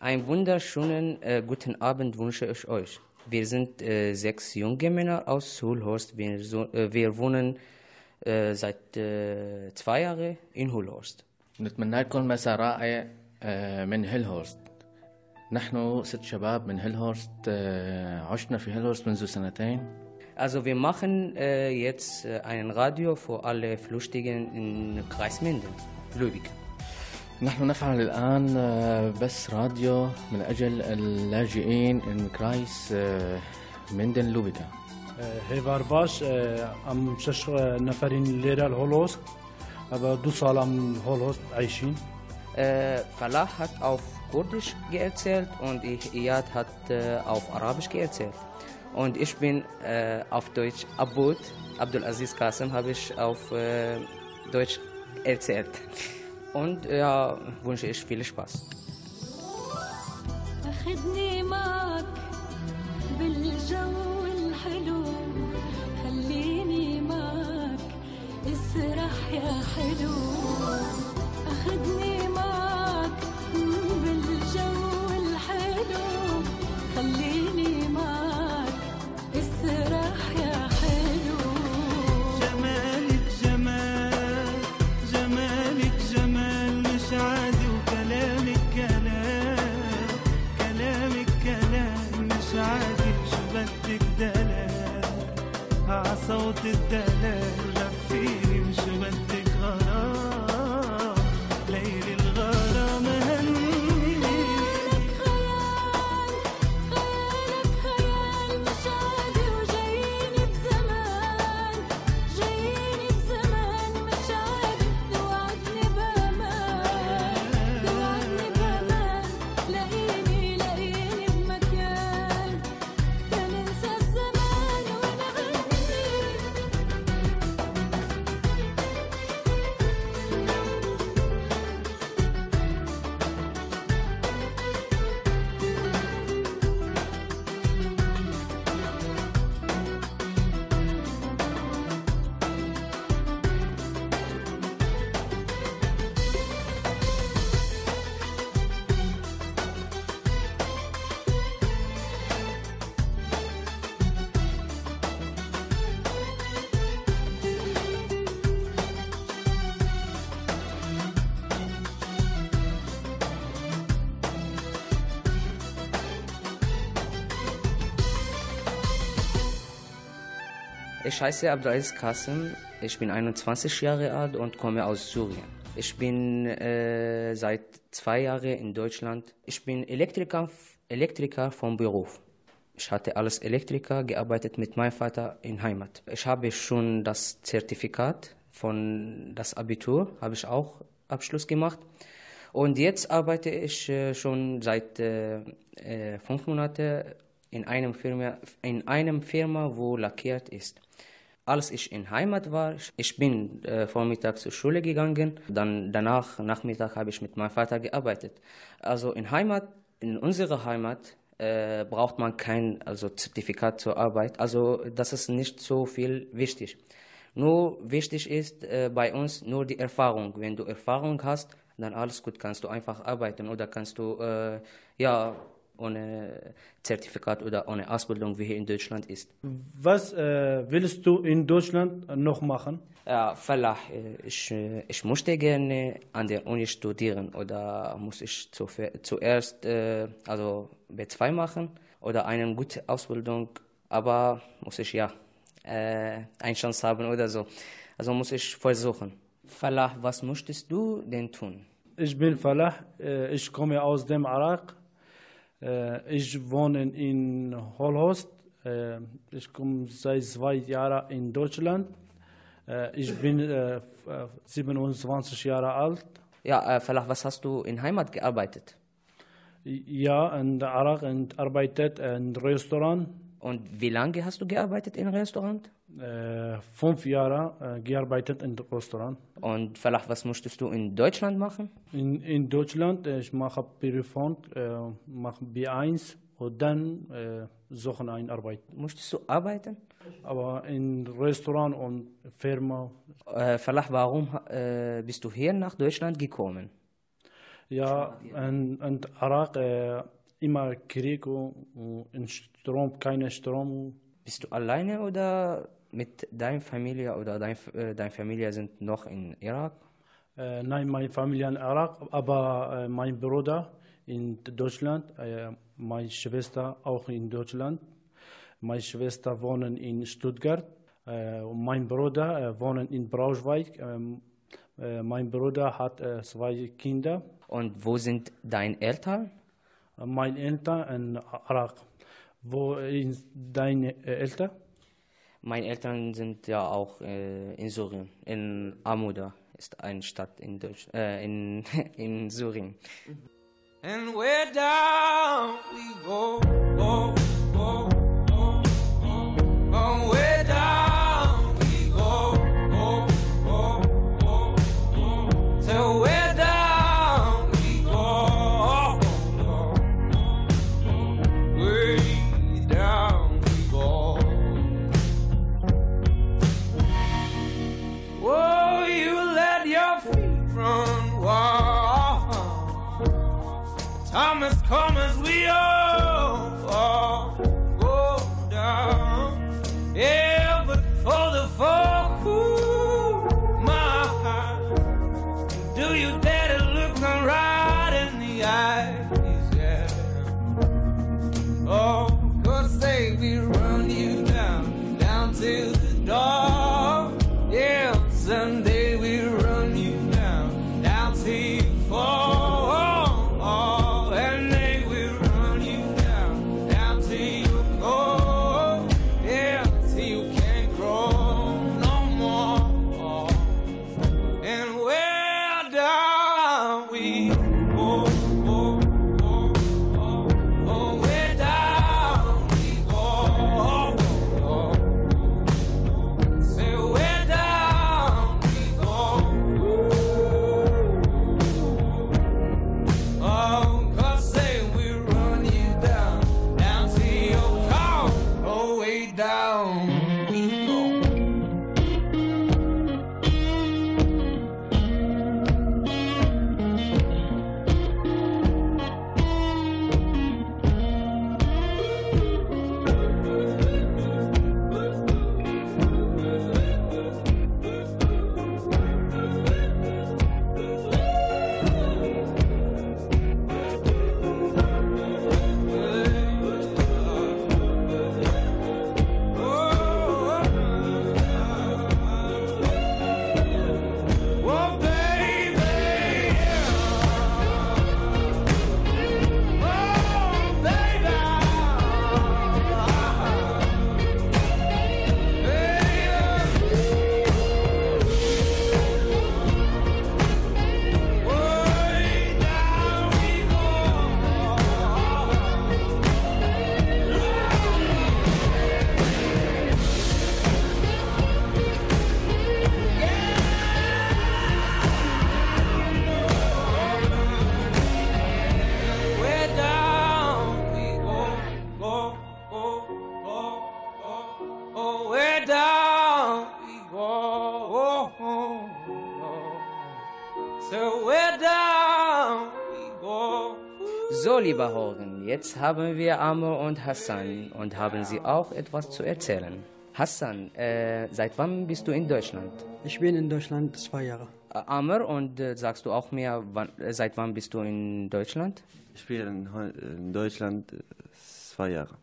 Einen wunderschönen äh, guten Abend wünsche ich euch. Wir sind äh, sechs junge Männer aus Hulhorst. Wir, so, äh, wir wohnen äh, seit äh, zwei Jahren in Hulhorst. نتمنى لكم مساء رائع آه، من هيلهورست نحن ست شباب من هيلهورست آه، عشنا في هيلهورست منذ سنتين Also wir machen äh, jetzt äh, ein Radio für alle Flüchtigen in Kreis Minden, Lübeck. نحن نفعل الآن آه، بس راديو من أجل اللاجئين إن آه، كرايس مندن لوبيكا آه، هيفار باش أم شش نفرين ليرا الهولوست أبا دو سالام هولوست عايشين. فلاح هات أوف كردش جيرتزيلت و إيه إياد هات أوف عربش جيرتزيلت und ich bin أوف Deutsch أبوت عبد العزيز قاسم هابش أوف auf Deutsch erzählt. Und ja, wünsche ich viel Spaß. أخدني معك بالجو الحلو خليني معك اسرح يا حلو أخدني معك عصوت الدلال Ich heiße Abdulaziz Qasim, ich bin 21 Jahre alt und komme aus Syrien. Ich bin äh, seit zwei Jahren in Deutschland. Ich bin Elektriker, Elektriker vom Beruf. Ich hatte als Elektriker gearbeitet mit meinem Vater in Heimat. Ich habe schon das Zertifikat von das Abitur, habe ich auch Abschluss gemacht. Und jetzt arbeite ich äh, schon seit äh, äh, fünf Monaten in einem Firma, in einem Firma, wo lackiert ist. Als ich in Heimat war, ich bin äh, vormittags zur Schule gegangen, dann danach Nachmittag habe ich mit meinem Vater gearbeitet. Also in Heimat, in unserer Heimat äh, braucht man kein also Zertifikat zur Arbeit. Also das ist nicht so viel wichtig. Nur wichtig ist äh, bei uns nur die Erfahrung. Wenn du Erfahrung hast, dann alles gut, kannst du einfach arbeiten oder kannst du äh, ja ohne Zertifikat oder ohne Ausbildung wie hier in Deutschland ist. Was äh, willst du in Deutschland noch machen? Ja, Falah, äh, ich, äh, ich möchte gerne an der Uni studieren oder muss ich zu, zuerst äh, also B2 machen oder eine gute Ausbildung, aber muss ich ja äh, eine Chance haben oder so. Also muss ich versuchen. Falah, was möchtest du denn tun? Ich bin Falah, äh, ich komme aus dem Irak. Äh, Ich wohne in Holhost. Äh, Ich komme seit zwei Jahren in Deutschland. Äh, Ich bin äh, f- äh, 27 Jahre alt. Ja, Falah, was hast du in Heimat gearbeitet? Ja, in Irak und arbeitet in Restaurant. Und wie lange hast du gearbeitet im Restaurant? Äh, Fünf Jahre äh, gearbeitet in Restaurant. Und Falah, was möchtest du in Deutschland machen? In, in Deutschland, äh, ich mache Berufung, äh, mache B1 und dann äh, suche eine Arbeit. Möchtest du arbeiten? Aber in Restaurant und Firma, Äh, Falah, warum äh, bist du hier nach Deutschland gekommen? Ja, in, in Irak äh, immer Krieg und Strom, keine Strom. Bist du alleine oder mit deiner Familie oder dein, äh, deine Familie sind noch in Irak? Äh, nein, meine Familie in Irak, aber äh, mein Bruder in Deutschland, äh, meine Schwester auch in Deutschland. Meine Schwester wohnen in Stuttgart äh, und mein Bruder äh, wohnt in Braunschweig. Ähm, äh, mein Bruder hat zwei Kinder. Und wo sind deine Eltern? Meine Eltern in Irak. Wo sind deine Eltern? Meine Eltern sind ja auch äh, in Syrien, in Amuda ist eine Stadt in, Deutsch, äh, in, in Syrien. And where down we go, go, go, go, as calm as we are. So lieber Horen, jetzt haben wir Amr und Hassan und haben sie auch etwas zu erzählen. Hassan, äh, seit wann bist du in Deutschland? Ich bin in Deutschland zwei Jahre. Äh, Amr, und äh, sagst du auch mir, wann, äh, seit wann bist du in Deutschland? Ich bin in, Deutschland äh, zwei Jahre.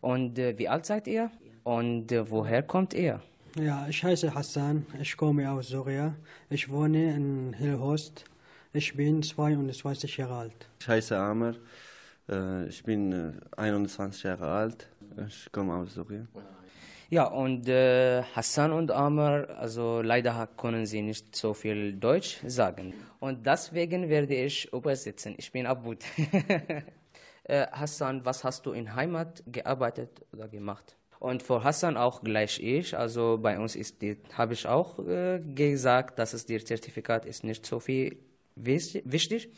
Und äh, wie alt seid ihr? Und äh, woher kommt ihr? Ja, ich heiße Hassan, ich komme aus Syrien. Ich wohne in Hillhorst. Ich bin 22 Jahre alt. Ich heiße Amr. Äh, ich bin äh, 21 Jahre alt. Ich komme aus Syrien. Ja, und äh, Hassan und Amr, also leider können sie nicht so viel Deutsch sagen. Und deswegen werde ich übersetzen. Ich bin Abud. äh, Hassan, was hast du in Heimat gearbeitet oder gemacht? Und für Hassan auch gleich ich. Also bei uns ist die, habe ich auch äh, gesagt, dass es dir Zertifikat ist nicht so viel wichtig.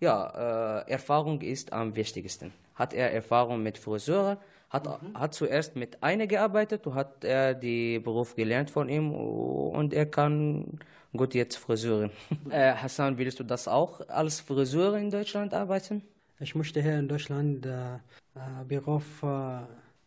Ja, äh, Erfahrung ist am wichtigsten. Hat er Erfahrung mit Friseur, hat, hat zuerst mit einer gearbeitet, hat er die Beruf gelernt von ihm und er kann gut jetzt Friseurin. äh, Hassan, willst du das auch als Friseur in Deutschland arbeiten? Ich möchte hier in Deutschland äh, äh, Beruf äh,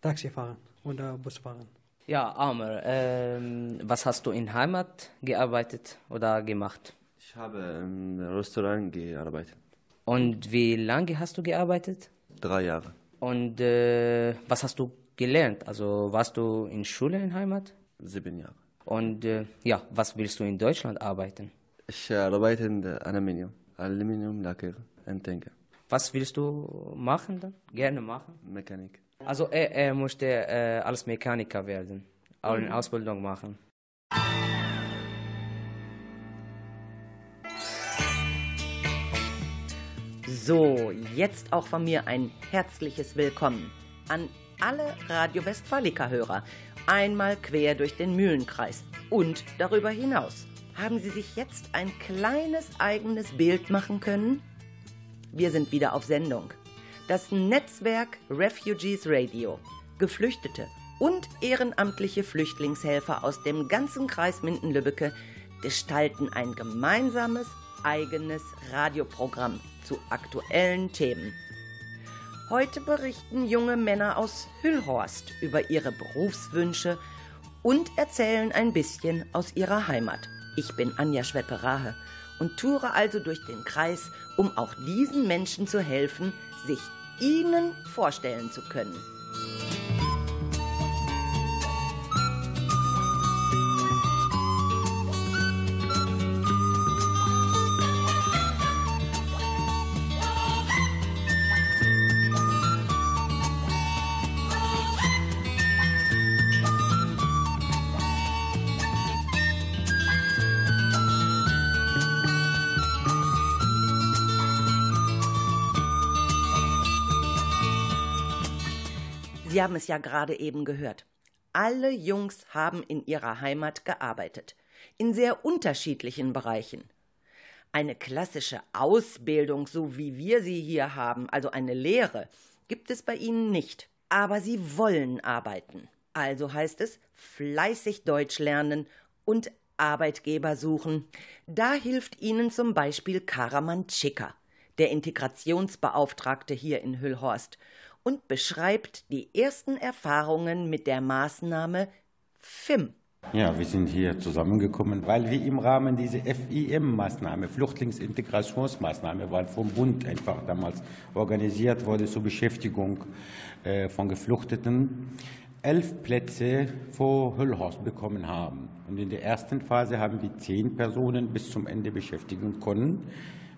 Taxi fahren oder Bus fahren. Ja, Amer, ähm, was hast du in Heimat gearbeitet oder gemacht? Ich habe im Restaurant gearbeitet. Und wie lange hast du gearbeitet? Drei Jahre. Und äh, was hast du gelernt? Also warst du in Schule in Heimat? Sieben Jahre. Und äh, ja, was willst du in Deutschland arbeiten? Ich arbeite in der Aluminium. Aluminium, Lacker und Denker. Was willst du machen dann? Gerne machen? Mechanik. Also er, er möchte äh, als Mechaniker werden, auch eine Ausbildung machen. So, jetzt auch von mir ein herzliches Willkommen an alle Radio Westfalica-Hörer. Einmal quer durch den Mühlenkreis und darüber hinaus. Haben Sie sich jetzt ein kleines eigenes Bild machen können? Wir sind wieder auf Sendung. Das Netzwerk Refugees Radio. Geflüchtete und ehrenamtliche Flüchtlingshelfer aus dem ganzen Kreis Minden-Lübbecke gestalten ein gemeinsames, eigenes Radioprogramm zu aktuellen Themen. Heute berichten junge Männer aus Hüllhorst über ihre Berufswünsche und erzählen ein bisschen aus ihrer Heimat. Ich bin Anja Schwepperahe und toure also durch den Kreis, um auch diesen Menschen zu helfen, sich ihnen vorstellen zu können. Sie haben es ja gerade eben gehört. Alle Jungs haben in ihrer Heimat gearbeitet, in sehr unterschiedlichen Bereichen. Eine klassische Ausbildung, so wie wir sie hier haben, also eine Lehre, gibt es bei ihnen nicht. Aber sie wollen arbeiten. Also heißt es fleißig Deutsch lernen und Arbeitgeber suchen. Da hilft ihnen zum Beispiel Karaman Tschicker, der Integrationsbeauftragte hier in Hüllhorst, und beschreibt die ersten Erfahrungen mit der Maßnahme FIM. Ja, wir sind hier zusammengekommen, weil wir im Rahmen dieser FIM-Maßnahme, Flüchtlingsintegrationsmaßnahme, weil vom Bund einfach damals organisiert wurde zur Beschäftigung äh, von Geflüchteten, elf Plätze vor Höllhorst bekommen haben. Und in der ersten Phase haben wir zehn Personen bis zum Ende beschäftigen können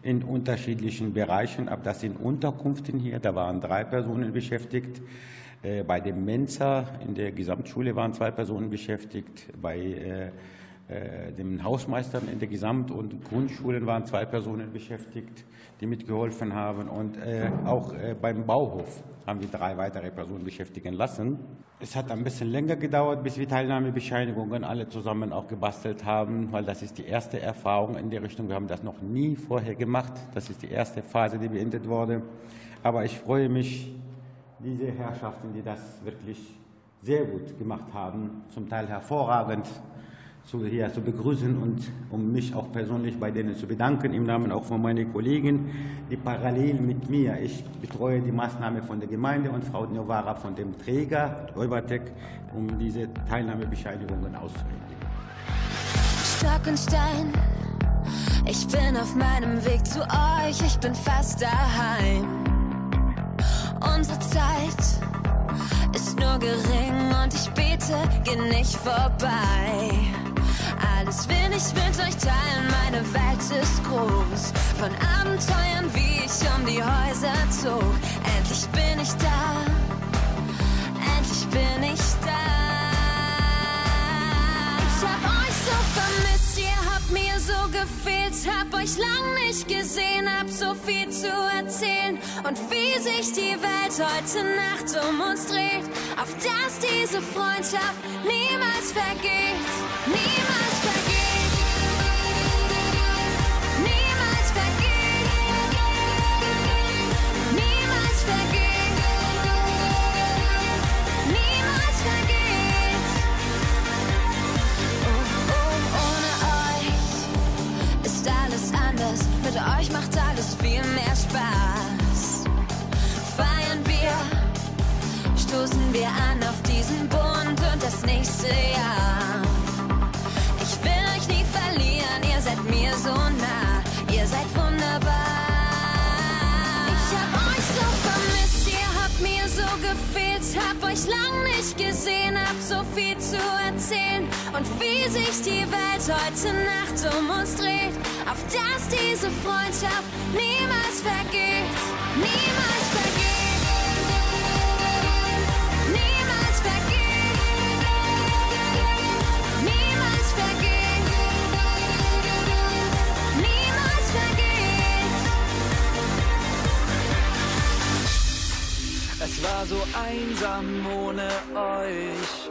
in unterschiedlichen Bereichen. Ab das sind Unterkünften hier, da waren drei Personen beschäftigt. Äh, Bei dem Mensa in der Gesamtschule waren zwei Personen beschäftigt. Bei äh, äh, den Hausmeistern in der Gesamt- und Grundschulen waren zwei Personen beschäftigt, die mitgeholfen haben. Und äh, auch äh, beim Bauhof haben wir drei weitere Personen beschäftigen lassen. Es hat ein bisschen länger gedauert, bis wir Teilnahmebescheinigungen alle zusammen auch gebastelt haben, weil das ist die erste Erfahrung in der Richtung. Wir haben das noch nie vorher gemacht. Das ist die erste Phase, die beendet wurde. Aber ich freue mich, diese Herrschaften, die das wirklich sehr gut gemacht haben, zum Teil hervorragend, zu, hier zu begrüßen und um mich auch persönlich bei denen zu bedanken, im Namen auch von meinen Kollegen, die parallel mit mir, ich betreue die Maßnahme von der Gemeinde und Frau Novara von dem Träger, Eubatec, um diese Teilnahmebescheinigungen auszuhändigen. Stock und Stein. Ich bin auf meinem Weg zu euch, ich bin fast daheim. Unsere Zeit ist nur gering und ich bete, geh nicht vorbei. Alles will ich mit euch teilen, meine Welt ist groß. Von Abenteuern, wie ich um die Häuser zog. Endlich bin ich da, endlich bin ich da. Ich hab euch so vermisst, ihr habt mir so gefehlt, hab euch lang nicht gesehen, hab so viel zu erzählen und wie sich die Welt heute Nacht um uns dreht, auf dass diese Freundschaft niemals vergeht, niemals euch macht alles viel mehr Spaß. Feiern wir, stoßen wir an auf diesen Bund und das nächste Jahr. Ich will euch nie verlieren, ihr seid mir so nah, ihr seid wunderbar. Ich hab euch so vermisst, ihr habt mir so gefehlt, hab euch lang nicht gesehen, hab so viel zu erzählen und wie sich die Welt heute Nacht um uns dreht, auf dass diese Freundschaft niemals vergeht, niemals vergeht, niemals vergeht, niemals vergeht, niemals vergeht. Es war so einsam ohne euch.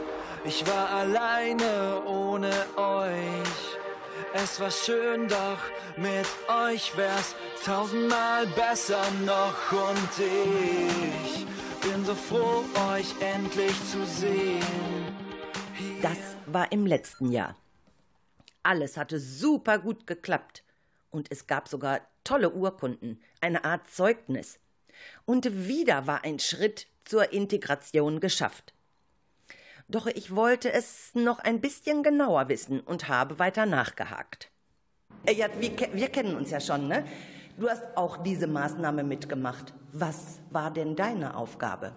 Ich war alleine ohne euch. Es war schön, doch mit euch wär's tausendmal besser noch. Und ich bin so froh, euch endlich zu sehen. Das war im letzten Jahr. Alles hatte super gut geklappt. Und es gab sogar tolle Urkunden, eine Art Zeugnis. Und wieder war ein Schritt zur Integration geschafft. Doch ich wollte es noch ein bisschen genauer wissen und habe weiter nachgehakt. Äh, Ja, wir, wir kennen uns ja schon, ne? Du hast auch diese Maßnahme mitgemacht. Was war denn deine Aufgabe?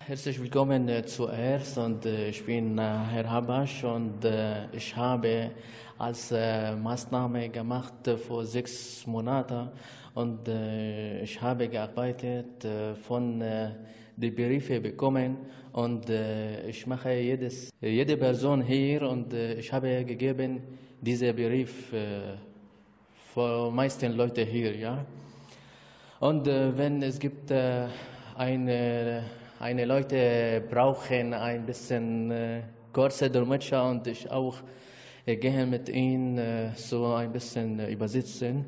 Herzlich willkommen äh, zuerst und äh, ich bin äh, Herr Habasch und äh, ich habe als äh, Maßnahme gemacht vor sechs Monaten und ich habe gearbeitet von äh, die Briefe bekommen und äh, ich mache jedes, jede Person hier und äh, ich habe gegeben diese Brief äh, für meisten Leute hier, ja. Und äh, wenn es gibt äh, eine, eine Leute brauchen ein bisschen äh, kurze Dolmetscher und ich auch äh, gehe mit ihnen äh, so ein bisschen übersetzen.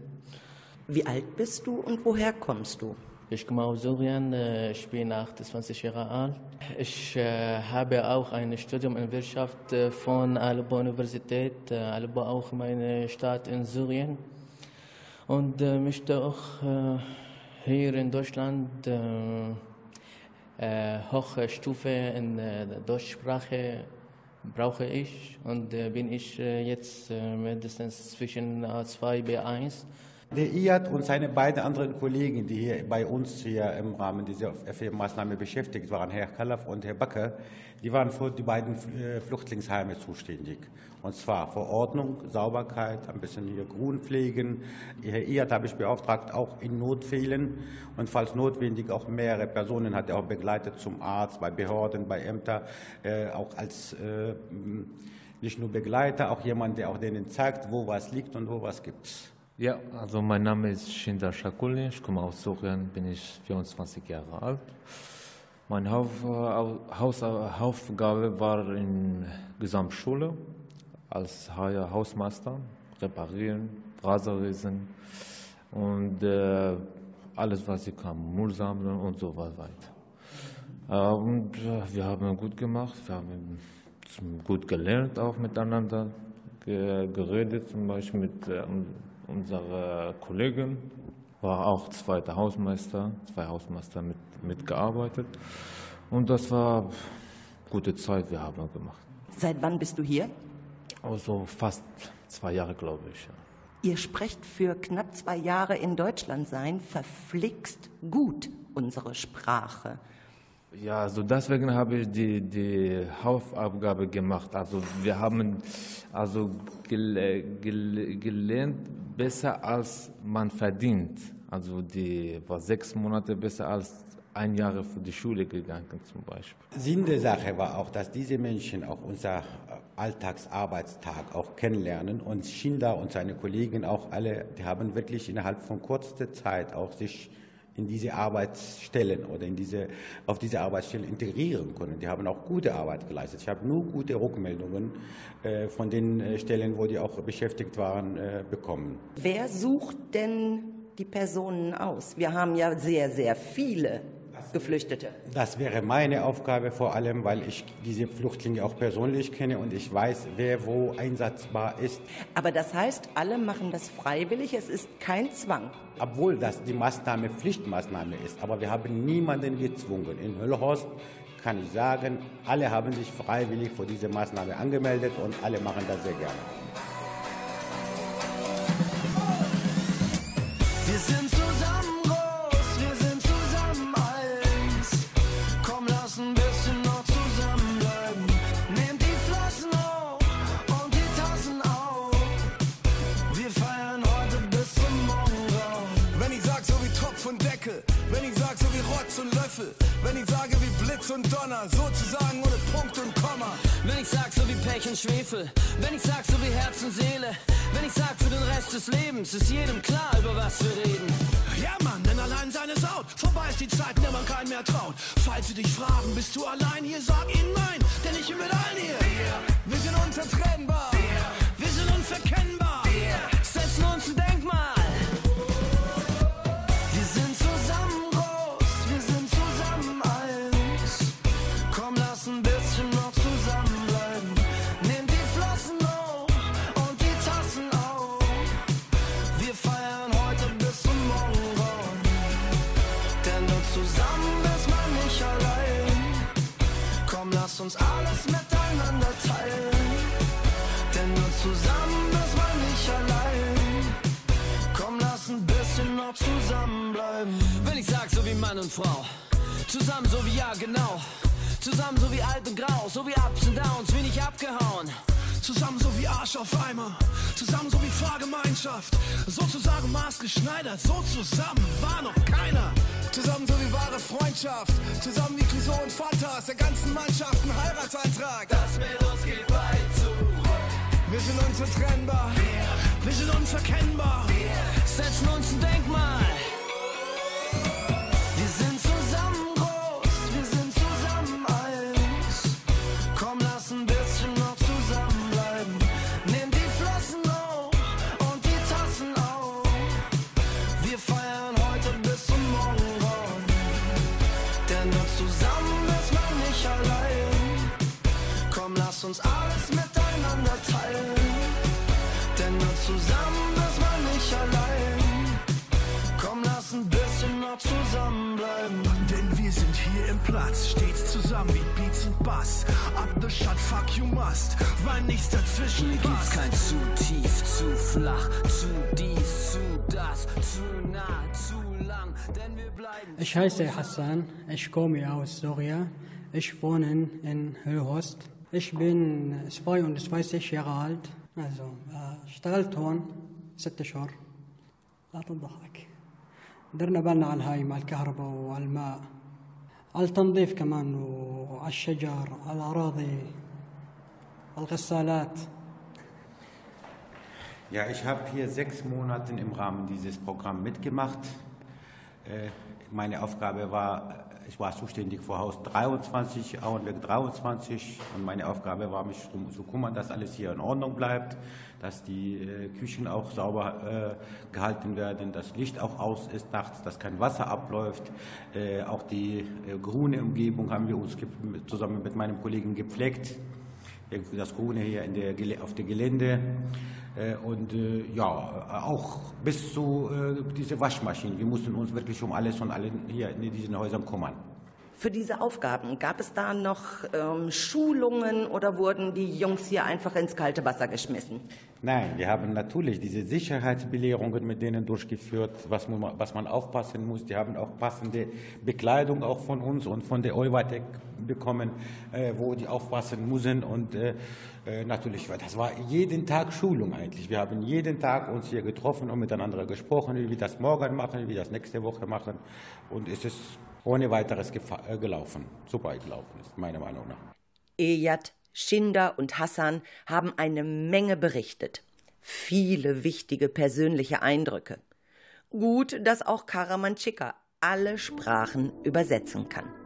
Wie alt bist du und woher kommst du? Ich komme aus Syrien, ich bin 28 Jahre alt. Ich äh, habe auch ein Studium in Wirtschaft äh, von Aleppo Universität, äh, Aleppo auch meine Stadt in Syrien. Und äh, möchte auch äh, hier in Deutschland äh, äh, Stufe in Deutschsprache brauche ich und bin ich jetzt mindestens zwischen A2 B1. Der IAD und seine beiden anderen Kollegen, die hier bei uns hier im Rahmen dieser FE-Maßnahme beschäftigt waren, Herr Kalaf und Herr Backer, die waren für die beiden äh, Flüchtlingsheime zuständig. Und zwar für Ordnung, Sauberkeit, ein bisschen hier Grünpflegen. Herr IAD habe ich beauftragt, auch in Notfällen und falls notwendig auch mehrere Personen hat er auch begleitet zum Arzt, bei Behörden, bei Ämtern, äh, auch als äh, nicht nur Begleiter, auch jemand, der auch denen zeigt, wo was liegt und wo was gibt. Ja, also mein Name ist Shinder Shakuli, ich komme aus Syrien, bin ich 24 Jahre alt. Meine Hauf, Haus, Hauptaufgabe war in Gesamtschule als Ha- Hausmeister, reparieren, Raserlesen und äh, alles, was ich kann, Müll sammeln und so weiter. Äh, und äh, wir haben gut gemacht, wir haben gut gelernt auch miteinander, ge geredet, zum Beispiel mit unserer Kollegin, war auch zweiter Hausmeister, zwei Hausmeister mit, mitgearbeitet. Und das war gute Zeit, wir haben gemacht. Seit wann bist du hier? Also fast zwei Jahre, glaube ich. Ihr sprecht für knapp zwei Jahre in Deutschland sein, verflixt gut unsere Sprache. Ja, also deswegen habe ich die, die Hausaufgabe gemacht. Also wir haben also gel, gel, gelernt besser als man verdient. Also die war sechs Monate besser als ein Jahr für die Schule gegangen zum Beispiel. Sinn der Sache war auch, dass diese Menschen auch unser Alltagsarbeitstag auch kennenlernen und Schindler und seine Kollegen auch alle, die haben wirklich innerhalb von kurzer Zeit auch sich in diese Arbeitsstellen oder in diese, auf diese Arbeitsstelle integrieren können. Die haben auch gute Arbeit geleistet. Ich habe nur gute Rückmeldungen äh, von den äh, Stellen, wo die auch beschäftigt waren, äh, bekommen. Wer sucht denn die Personen aus? Wir haben ja sehr, sehr viele. Geflüchtete. Das wäre meine Aufgabe vor allem, weil ich diese Flüchtlinge auch persönlich kenne und ich weiß, wer wo einsatzbar ist. Aber das heißt, alle machen das freiwillig, es ist kein Zwang. Obwohl das die Maßnahme Pflichtmaßnahme ist, aber wir haben niemanden gezwungen. In Höllhorst kann ich sagen, alle haben sich freiwillig für diese Maßnahme angemeldet und alle machen das sehr gerne. Wir sind Deckel, wenn ich sag so wie Rotz und Löffel, wenn ich sage wie Blitz und Donner, sozusagen ohne Punkt und Komma. Wenn ich sag so wie Pech und Schwefel, wenn ich sag so wie Herz und Seele, wenn ich sag für den Rest des Lebens, ist jedem klar, über was wir reden. Ja, Mann, denn allein seine Saut. Vorbei ist die Zeit, in der man keinen mehr traut. Falls sie dich fragen, bist du allein hier, sag ihnen nein, denn ich bin mit allen hier. Wir sind unzertrennbar. Lass uns alles miteinander teilen. Denn nur zusammen ist man nicht allein. Komm, lass ein bisschen noch zusammenbleiben. Wenn ich sag, so wie Mann und Frau. Zusammen so wie ja, genau. Zusammen so wie alt und grau. So wie Ups und Downs, wenig abgehauen. Zusammen so wie Arsch auf Eimer, zusammen so wie Fahrgemeinschaft, sozusagen maßgeschneidert, so zusammen war noch keiner. Zusammen so wie wahre Freundschaft, zusammen wie Clouseau und Fanta, aus der ganzen Mannschaft ein Heiratsantrag. Das mit uns geht weit zu. Wir sind unzertrennbar, wir sind unverkennbar. Setzen uns ein Denkmal. Uns alles miteinander teilen. Denn nur zusammen ist man nicht allein. Komm, lass ein bisschen noch zusammenbleiben. Denn wir sind hier im Platz, stets zusammen wie Beats und Bass. Up the shot, fuck you must, weil nichts dazwischen Hier gibt's passt. kein zu tief, zu flach, zu dies, zu das, zu nah, zu lang, denn wir bleiben. Ich heiße Hassan, ich komme aus Syrien. Ich wohne in Höchst. Ich bin 22 Jahre alt. Also اشتغلت هون ست شهور. لا تضحك. درنا بالنا على الهاي مع الكهرباء وعلى الماء. على التنظيف كمان وعلى الشجر على الأراضي على الغسالات. Ja, ich habe hier sechs Monate im Rahmen dieses Programms mitgemacht. Äh, Meine Aufgabe war, ich war zuständig für Haus 23, Auenberg 23 und meine Aufgabe war, mich darum zu kümmern, dass alles hier in Ordnung bleibt, dass die äh, Küchen auch sauber äh, gehalten werden, das Licht auch aus ist nachts, dass kein Wasser abläuft. Äh, auch die äh, grüne Umgebung haben wir uns zusammen mit meinem Kollegen gepflegt. Das Grüne hier der, auf dem Gelände und äh, ja, auch bis zu äh, diese Waschmaschinen. Wir mussten uns wirklich um alles und alle hier in diesen Häusern kümmern. Für diese Aufgaben gab es da noch ähm, Schulungen oder wurden die Jungs hier einfach ins kalte Wasser geschmissen? Nein, wir haben natürlich diese Sicherheitsbelehrungen mit denen durchgeführt, was man, was man aufpassen muss. Die haben auch passende Bekleidung auch von uns und von der Euvatec bekommen, äh, wo die aufpassen müssen. Und äh, äh, natürlich, das war jeden Tag Schulung eigentlich. Wir haben jeden Tag uns hier getroffen und miteinander gesprochen, wie wir das morgen machen, wie wir das nächste Woche machen. Und es ist ohne weiteres äh, gelaufen, super gelaufen ist, meiner Meinung nach. Ejad, Schinder und Hassan haben eine Menge berichtet. Viele wichtige persönliche Eindrücke. Gut, dass auch Karamanchika alle Sprachen übersetzen kann.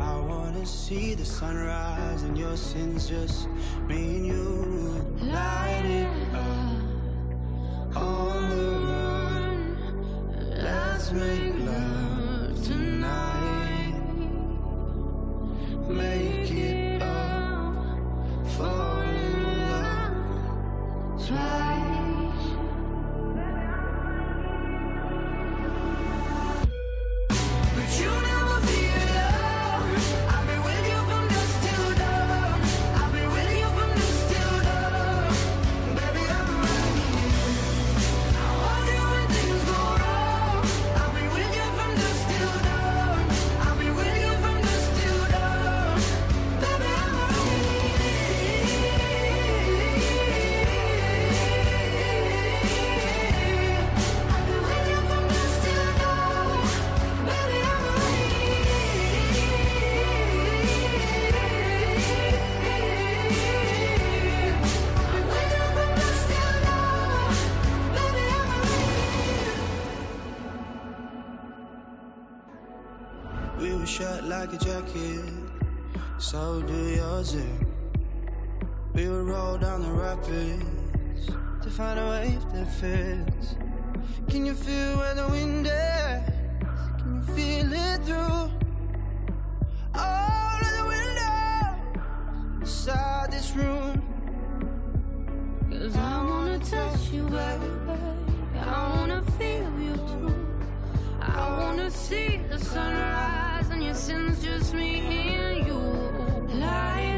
I wanna see the sunrise and your sins just me and you. Light it up on the run. Let's make love tonight. Make it up, fall in love twice. Like so do yours. eh? We would roll down the rapids to find a wave that fits. Can you feel where the wind is? Can you feel it through all of the windows inside this room? Cause I wanna touch you, baby. I wanna feel you too. I wanna see the sunrise your sins just me and you. Light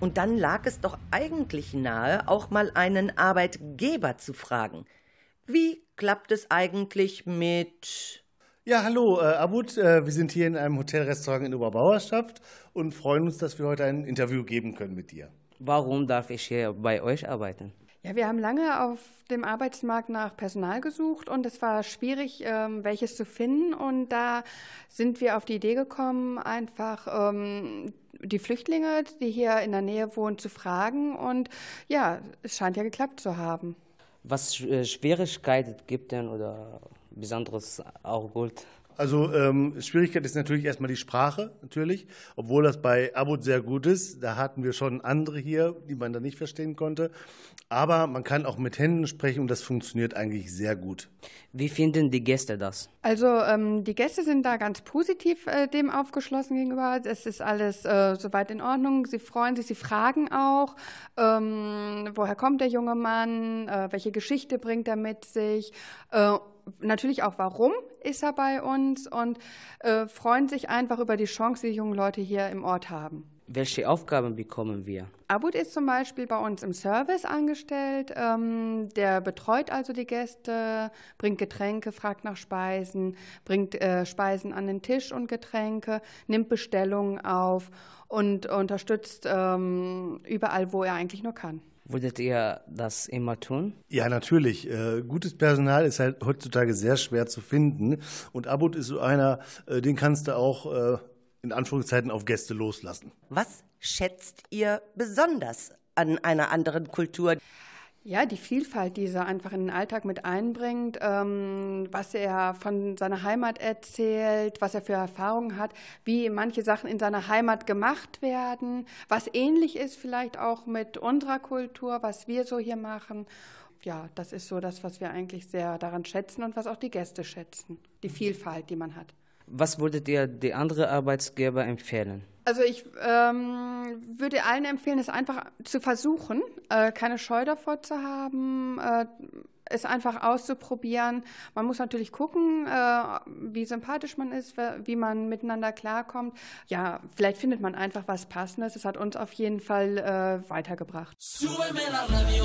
und dann lag es doch eigentlich nahe, auch mal einen Arbeitgeber zu fragen. Wie klappt es eigentlich mit. Ja, hallo, äh, Abud. Äh, wir sind hier in einem Hotelrestaurant in Oberbauerschaft und freuen uns, dass wir heute ein Interview geben können mit dir. Warum darf ich hier bei euch arbeiten? Ja, wir haben lange auf dem Arbeitsmarkt nach Personal gesucht und es war schwierig, ähm, welches zu finden. Und da sind wir auf die Idee gekommen, einfach ähm, die Flüchtlinge, die hier in der Nähe wohnen, zu fragen. Und ja, es scheint ja geklappt zu haben. Was äh, Schwierigkeiten gibt denn oder Besonderes auch gut? Also ähm, Schwierigkeit ist natürlich erstmal die Sprache, natürlich, obwohl das bei Abud sehr gut ist. Da hatten wir schon andere hier, die man da nicht verstehen konnte. Aber man kann auch mit Händen sprechen und das funktioniert eigentlich sehr gut. Wie finden die Gäste das? Also ähm, die Gäste sind da ganz positiv äh, dem aufgeschlossen gegenüber. Es ist alles äh, soweit in Ordnung. Sie freuen sich, sie fragen auch, ähm, woher kommt der junge Mann, äh, welche Geschichte bringt er mit sich. Natürlich auch, warum ist er bei uns und äh, freuen sich einfach über die Chance, die jungen Leute hier im Ort haben. Welche Aufgaben bekommen wir? Abud ist zum Beispiel bei uns im Service angestellt. Ähm, der betreut also die Gäste, bringt Getränke, fragt nach Speisen, bringt äh, Speisen an den Tisch und Getränke, nimmt Bestellungen auf und unterstützt ähm, überall, wo er eigentlich nur kann. Würdet ihr das immer tun? Ja, natürlich. Äh, gutes Personal ist halt heutzutage sehr schwer zu finden. Und Abud ist so einer, äh, den kannst du auch äh, in Anführungszeiten auf Gäste loslassen. Was schätzt ihr besonders an einer anderen Kultur? Ja, die Vielfalt, die er einfach in den Alltag mit einbringt, ähm, was er von seiner Heimat erzählt, was er für Erfahrungen hat, wie manche Sachen in seiner Heimat gemacht werden, was ähnlich ist vielleicht auch mit unserer Kultur, was wir so hier machen. Ja, das ist so das, was wir eigentlich sehr daran schätzen und was auch die Gäste schätzen, die Vielfalt, die man hat. Was würdet ihr die anderen Arbeitsgeber empfehlen? Also ich ähm, würde allen empfehlen, es einfach zu versuchen, äh, keine Scheu davor zu haben, äh, es einfach auszuprobieren. Man muss natürlich gucken, äh, wie sympathisch man ist, wie man miteinander klarkommt. Ja, vielleicht findet man einfach was Passendes. Es hat uns auf jeden Fall äh, weitergebracht. Súbeme la radio.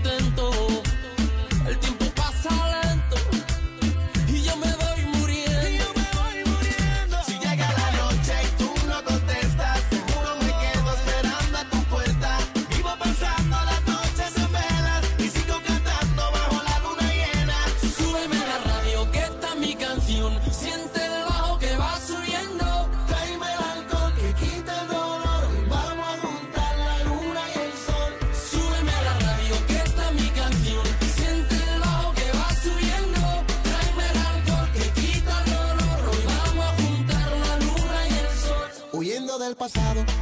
sabes.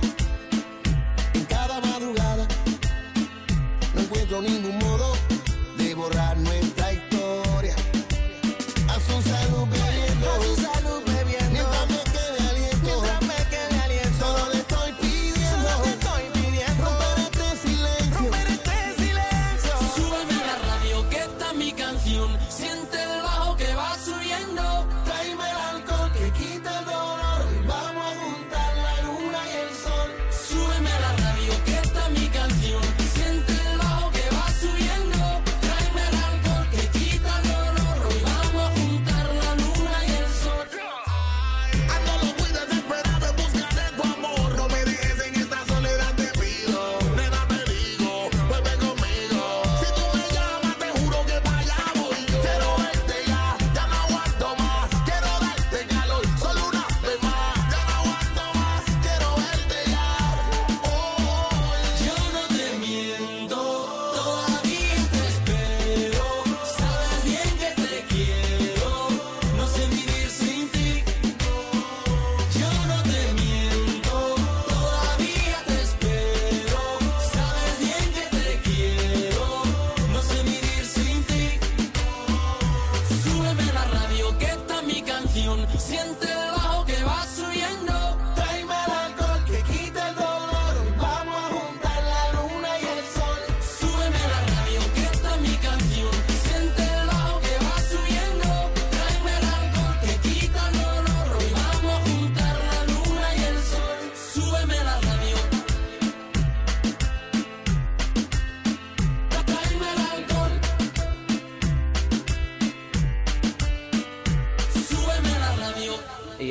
Siente bajo que va subiendo.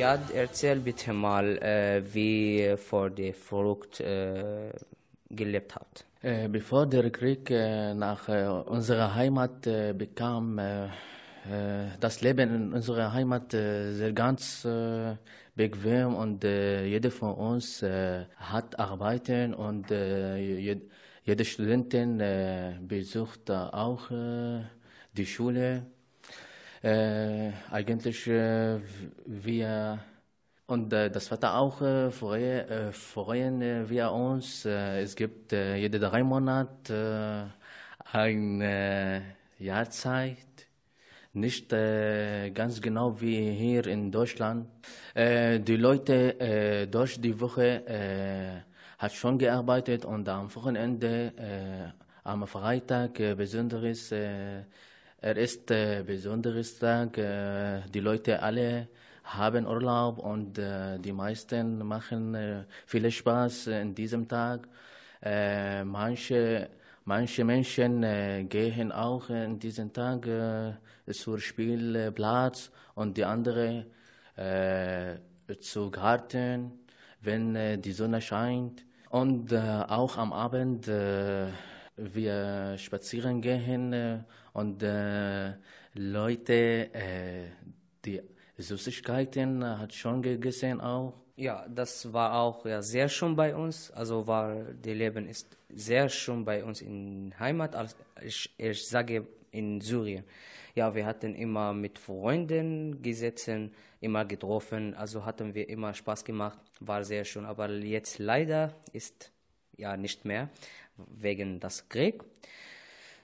Ziad, erzähl bitte mal, äh, wie vor der Flucht äh, gelebt habt. Äh, bevor der Krieg äh, nach äh, unserer Heimat äh, bekam, das Leben in unserer Heimat sehr ganz bequem und jeder von uns hat arbeiten und äh, je, jede Studentin besucht auch die Schule. Äh, eigentlich äh, wir und äh, das Wetter auch äh, freuen, äh, freuen äh, wir uns. Äh, es gibt jede drei Monate eine Jahrzeit. Nicht ganz genau wie hier in Deutschland. Die Leute durch die Woche hat schon gearbeitet und am Wochenende, am Freitag besonderes, er ist äh, besonderes Tag. Äh, die Leute alle haben Urlaub und äh, die meisten machen viel Spaß in diesem Tag. Manche, manche Menschen gehen auch in diesen Tag zur Spielplatz und die andere äh, zu Garten, wenn die Sonne scheint. Und auch am Abend wir spazieren gehen äh, und äh, Leute, äh, die Süßigkeiten hat schon gegessen auch. Ja, das war auch ja, sehr schön bei uns. Also war das Leben ist sehr schön bei uns in Heimat. als- Ich, ich sage in Syrien. Ja, wir hatten immer mit Freunden gesessen, immer getroffen. Also hatten wir immer Spaß gemacht. War sehr schön. Aber jetzt leider ist ja nicht mehr wegen des Krieg.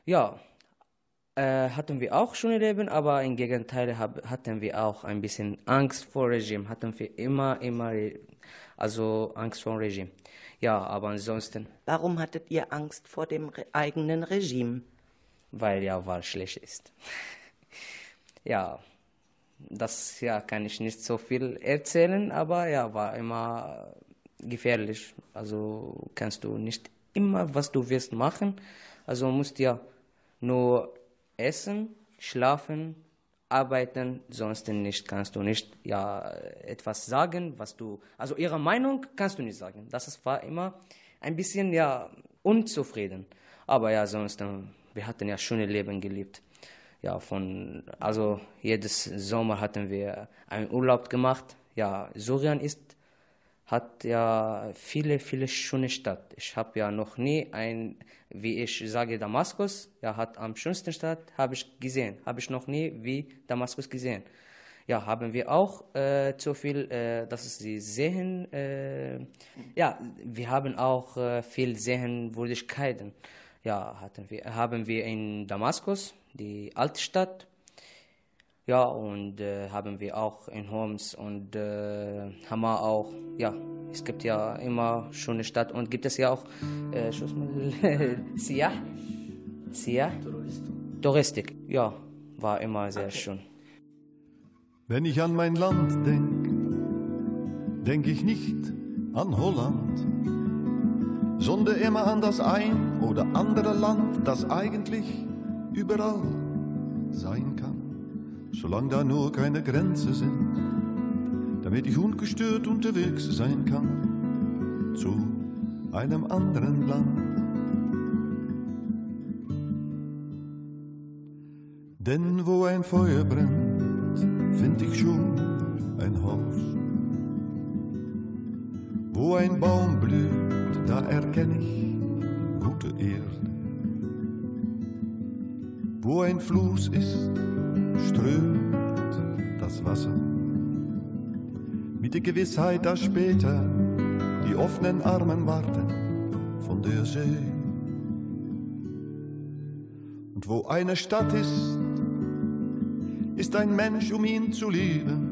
Ja, äh, hatten wir auch schöne Leben, aber im Gegenteil hab, hatten wir auch ein bisschen Angst vor Regime. Hatten wir immer, immer, also Angst vor Regime. Ja, aber ansonsten. Warum hattet ihr Angst vor dem re eigenen Regime? Weil ja Wahl schlecht ist. ja, das ja kann ich nicht so viel erzählen, aber ja, war immer gefährlich. Also kannst du nicht immer, was du willst, machen. Also musst ja nur essen, schlafen, arbeiten, sonst nicht kannst du nicht ja etwas sagen, was du also ihre Meinung kannst du nicht sagen. Das war immer ein bisschen ja unzufrieden. Aber ja, sonst äh, wir hatten ja schöne Leben gelebt. Ja, von also jedes Sommer hatten wir einen Urlaub gemacht. Ja, Syrien ist hat ja viele, viele schöne Stadt. Ich habe ja noch nie ein, wie ich sage, Damaskus, ja, hat am schönsten Stadt, habe ich gesehen. Habe ich noch nie wie Damaskus gesehen. Ja, haben wir auch äh, zu viel, äh, dass sie sehen. Äh, ja, wir haben auch äh, viel Sehenswürdigkeiten. Ja, hatten wir, haben wir in Damaskus, die Altstadt. Ja, und äh, haben wir auch in Homs und äh, Hama auch. Ja, es gibt ja immer schöne Stadt und gibt es ja auch äh, Siah. Siah. Touristik. Ja, war immer sehr okay. schön. Wenn ich an mein Land denk, denk ich nicht an Holland, sondern immer an das ein oder andere Land, das eigentlich überall sein kann solange da nur keine Grenzen sind, damit ich ungestört unterwegs sein kann zu einem anderen Land. Denn wo ein Feuer brennt, find ich schon ein Haus. Wo ein Baum blüht, da erkenne ich gute Erde. Wo ein Fluss ist, strömt das Wasser. Mit der Gewissheit, dass später die offenen Armen warten von der See. Und wo eine Stadt ist, ist ein Mensch, um ihn zu lieben.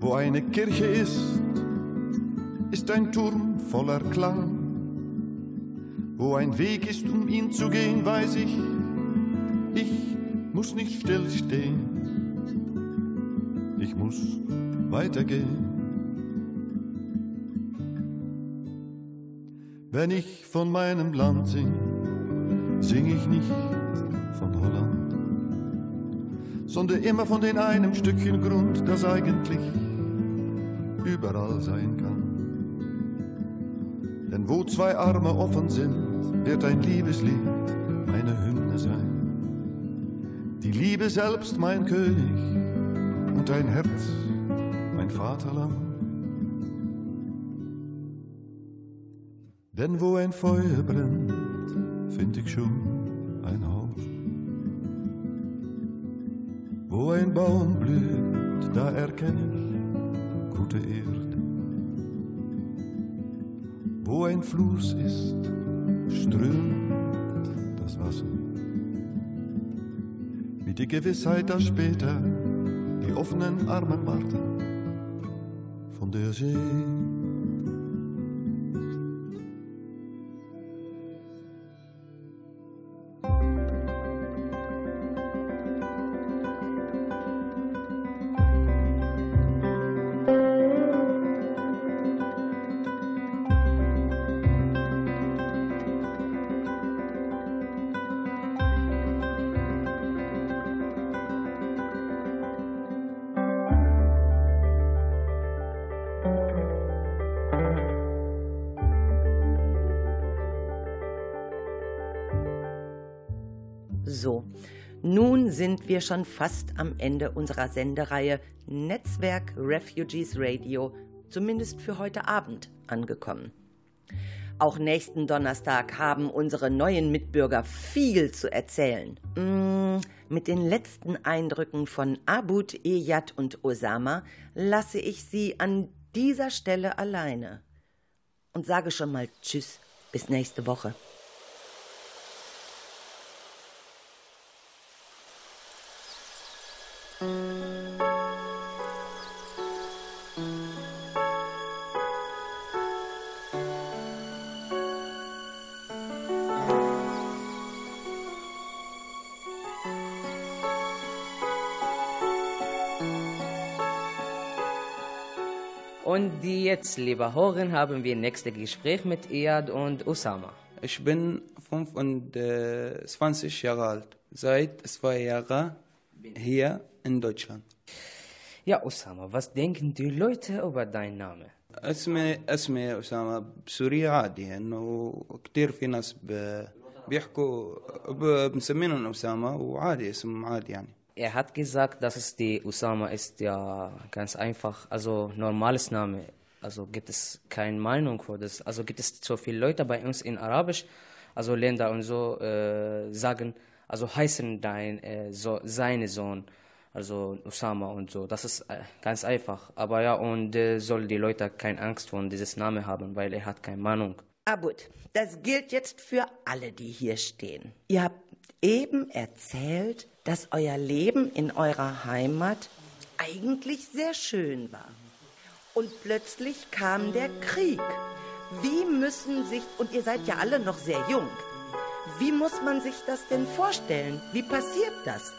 Wo eine Kirche ist, ist ein Turm voller Klang. Wo ein Weg ist, um ihn zu gehen, weiß ich, ich muss nicht stillstehen. Ich muss weitergehen. Wenn ich von meinem Land sing, sing ich nicht von Holland sondern immer von den einem Stückchen Grund, das eigentlich überall sein kann. Denn wo zwei Arme offen sind, wird ein Liebeslied. Die Liebe selbst mein König und dein Herz mein Vaterland. Denn wo ein Feuer brennt, find ich schon ein Haus. Wo ein Baum blüht, da erkenne ich gute Erde. Wo ein Fluss ist, strömt das Wasser. Die Gewissheit, dass später die offenen Arme warten von der See. So, nun sind wir schon fast am Ende unserer Sendereihe Netzwerk Refugees Radio, zumindest für heute Abend, angekommen. Auch nächsten Donnerstag haben unsere neuen Mitbürger viel zu erzählen. Mm, mit den letzten Eindrücken von Abud, Eyad und Osama lasse ich sie an dieser Stelle alleine und sage schon mal Tschüss, bis nächste Woche. Und jetzt, lieber Hörer, haben wir nächstes Gespräch mit Iyad und Osama. Ich bin 25 Jahre alt, seit zwei Jahren hier in Deutschland. Ja, Osama, was denken die Leute über deinen Namen? اسمي اسمي أسامة بسوريا عادي إنه كتير في ناس ب... بيحكوا ب... مسمينهم أسامة وعادي اسم عادي يعني Er hat gesagt, dass es die Osama ist ja ganz einfach, also normales Name. Also gibt es keine Meinung für das. Also gibt es so viele Leute bei uns in Arabisch, also Länder und so äh, sagen, also heißen dein äh, so, seine Sohn, also Osama und so. Das ist äh, ganz einfach. Aber ja, und äh, soll die Leute keine Angst vor dieses Name haben, weil er hat keine Meinung. Abud, das gilt jetzt für alle, die hier stehen. Ihr habt eben erzählt, dass euer Leben in eurer Heimat eigentlich sehr schön war. Und plötzlich kam der Krieg. Wie müssen sich, und ihr seid ja alle noch sehr jung, wie muss man sich das denn vorstellen? Wie passiert das?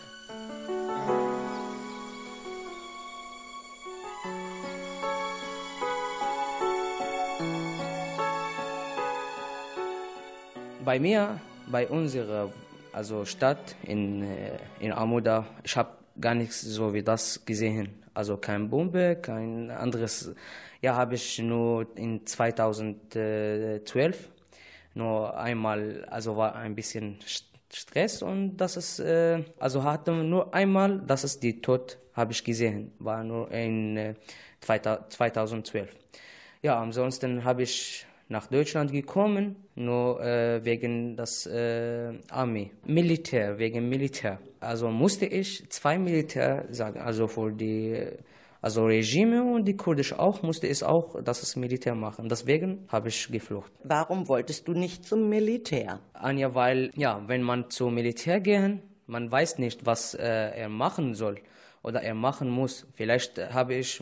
Bei mir, bei unserer also Stadt in, äh, in Amuda, ich habe gar nichts so wie das gesehen. Also kein Bombe, kein anderes. Ja, habe ich nur in 2012 nur einmal, also war ein bisschen St- Stress und das ist, äh, also hatte nur einmal, das ist die Tod, habe ich gesehen, war nur in äh, 2012. Ja, ansonsten habe ich nach Deutschland gekommen, nur äh, wegen das äh, Armee, Militär, wegen Militär. Also musste ich zwei Militär sagen, also für die also Regime und die kurdische auch musste es auch das Militär machen. Deswegen habe ich geflucht. Warum wolltest du nicht zum Militär? Anja, weil ja, wenn man zum Militär gehen, man weiß nicht, was äh, er machen soll oder er machen muss. Vielleicht habe ich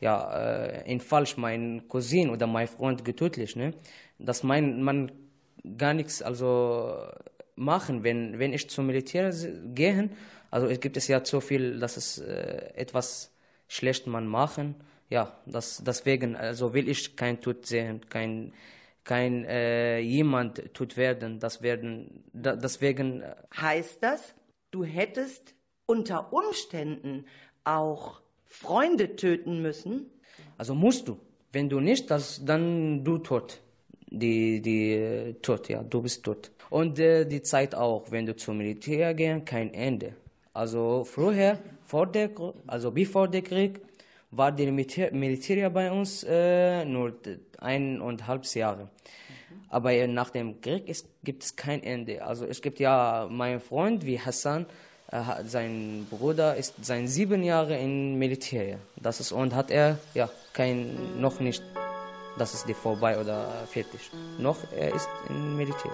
ja äh, in falsch meinen Cousin oder mein Freund getötet, ne? Dass mein man gar nichts also machen, wenn wenn ich zum Militär gehen. Also es gibt es ja so viel, dass es äh, etwas schlecht man machen. Ja, das deswegen also will ich kein Tod sehen, kein kein äh, jemand tut werden, das werden da, deswegen äh, Heißt das, du hättest unter Umständen auch Freunde töten müssen? Also musst du. Wenn du nicht, das, dann du tot. Die, die äh, tot, ja, du bist tot. Und äh, die Zeit auch, wenn du zum Militär gehen, kein Ende. Also früher, vor der, also bevor der Krieg, war der Militär, Militär bei uns äh, nur eineinhalb Jahre. Aber äh, nach dem Krieg ist, gibt es kein Ende. Also es gibt ja meinen Freund wie Hassan, sein Bruder ist seit sieben Jahre im Militär. Das ist und hat er ja kein noch nicht, das ist die vorbei oder fertig. Noch er ist im Militär.